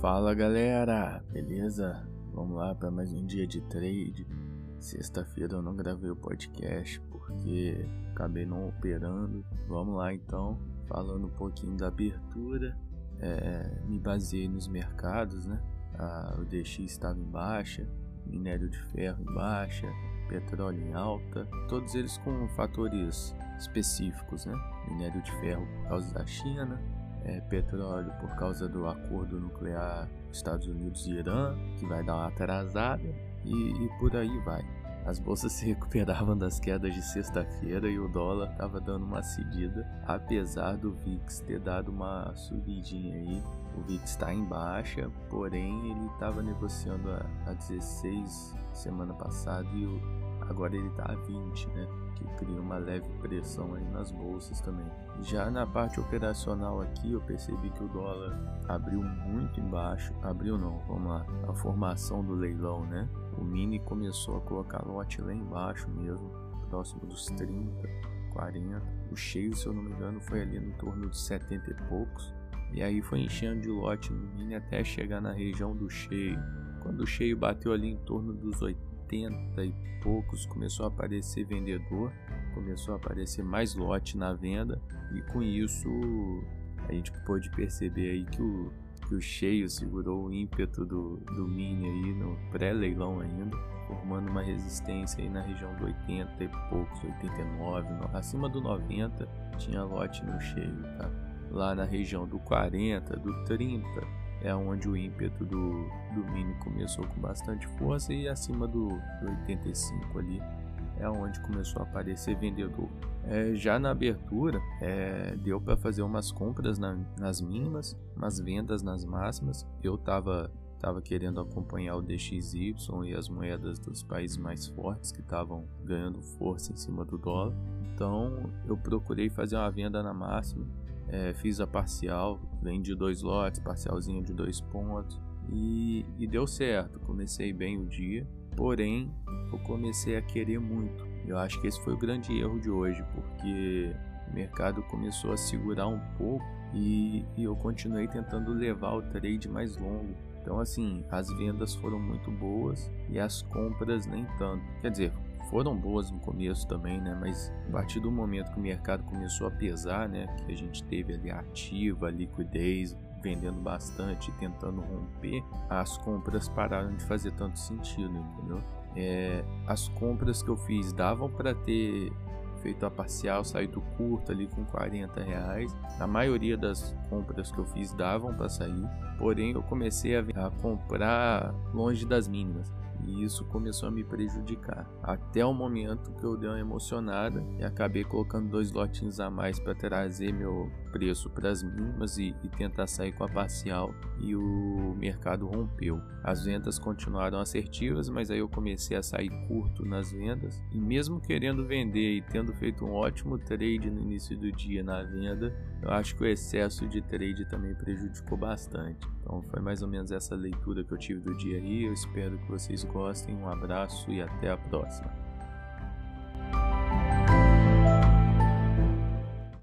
Fala galera, beleza? Vamos lá para mais um dia de trade. Sexta-feira eu não gravei o podcast porque acabei não operando. Vamos lá então, falando um pouquinho da abertura. É, me baseei nos mercados, né? Ah, o DX estava em baixa, minério de ferro em baixa, petróleo em alta, todos eles com fatores específicos, né? Minério de ferro por causa da China, é, petróleo por causa do acordo nuclear Estados Unidos e Irã, que vai dar uma atrasada, e, e por aí vai. As bolsas se recuperavam das quedas de sexta-feira e o dólar estava dando uma cedida, apesar do VIX ter dado uma subidinha aí. O VIX está em baixa, porém ele estava negociando a, a 16 semana passada e o, agora ele está a 20, né? Que cria uma leve pressão aí nas bolsas também. Já na parte operacional aqui, eu percebi que o dólar abriu muito embaixo. Abriu não, vamos lá. A formação do leilão, né? O mini começou a colocar lote lá embaixo mesmo, próximo dos 30, 40. O cheio, se eu não me engano, foi ali no torno de 70 e poucos. E aí foi enchendo de lote no mini até chegar na região do cheio. Quando o cheio bateu ali em torno dos 80 80 e poucos começou a aparecer vendedor, começou a aparecer mais lote na venda e com isso a gente pôde perceber aí que o, que o cheio segurou o ímpeto do, do mini aí no pré-leilão ainda, formando uma resistência aí na região do 80 e poucos, 89, acima do 90 tinha lote no cheio, tá? Lá na região do 40, do 30 é onde o ímpeto do, do Mini começou com bastante força e acima do, do 85 ali é onde começou a aparecer vendedor. É, já na abertura é, deu para fazer umas compras na, nas mínimas, umas vendas nas máximas. Eu tava estava querendo acompanhar o DXY e as moedas dos países mais fortes que estavam ganhando força em cima do dólar. Então eu procurei fazer uma venda na máxima é, fiz a parcial, vendi dois lotes, parcialzinho de dois pontos e, e deu certo. Comecei bem o dia, porém eu comecei a querer muito. Eu acho que esse foi o grande erro de hoje, porque o mercado começou a segurar um pouco e, e eu continuei tentando levar o trade mais longo. Então, assim, as vendas foram muito boas e as compras nem tanto. Quer dizer, foram boas no começo também, né? Mas a partir do momento que o mercado começou a pesar, né? Que a gente teve ali ativa, liquidez, vendendo bastante, tentando romper, as compras pararam de fazer tanto sentido, entendeu? É, as compras que eu fiz davam para ter feito a parcial, saído curto ali com 40 reais. A maioria das compras que eu fiz davam para sair, porém eu comecei a, a comprar longe das mínimas e isso começou a me prejudicar. Até o momento que eu dei uma emocionada e acabei colocando dois lotinhos a mais para trazer meu preço para as mínimas e, e, tentar sair com a parcial e o mercado rompeu. As vendas continuaram assertivas, mas aí eu comecei a sair curto nas vendas e mesmo querendo vender e tendo feito um ótimo trade no início do dia na venda, eu acho que o excesso de trade também prejudicou bastante. Então foi mais ou menos essa leitura que eu tive do dia aí. Eu espero que vocês gostem. Um abraço e até a próxima.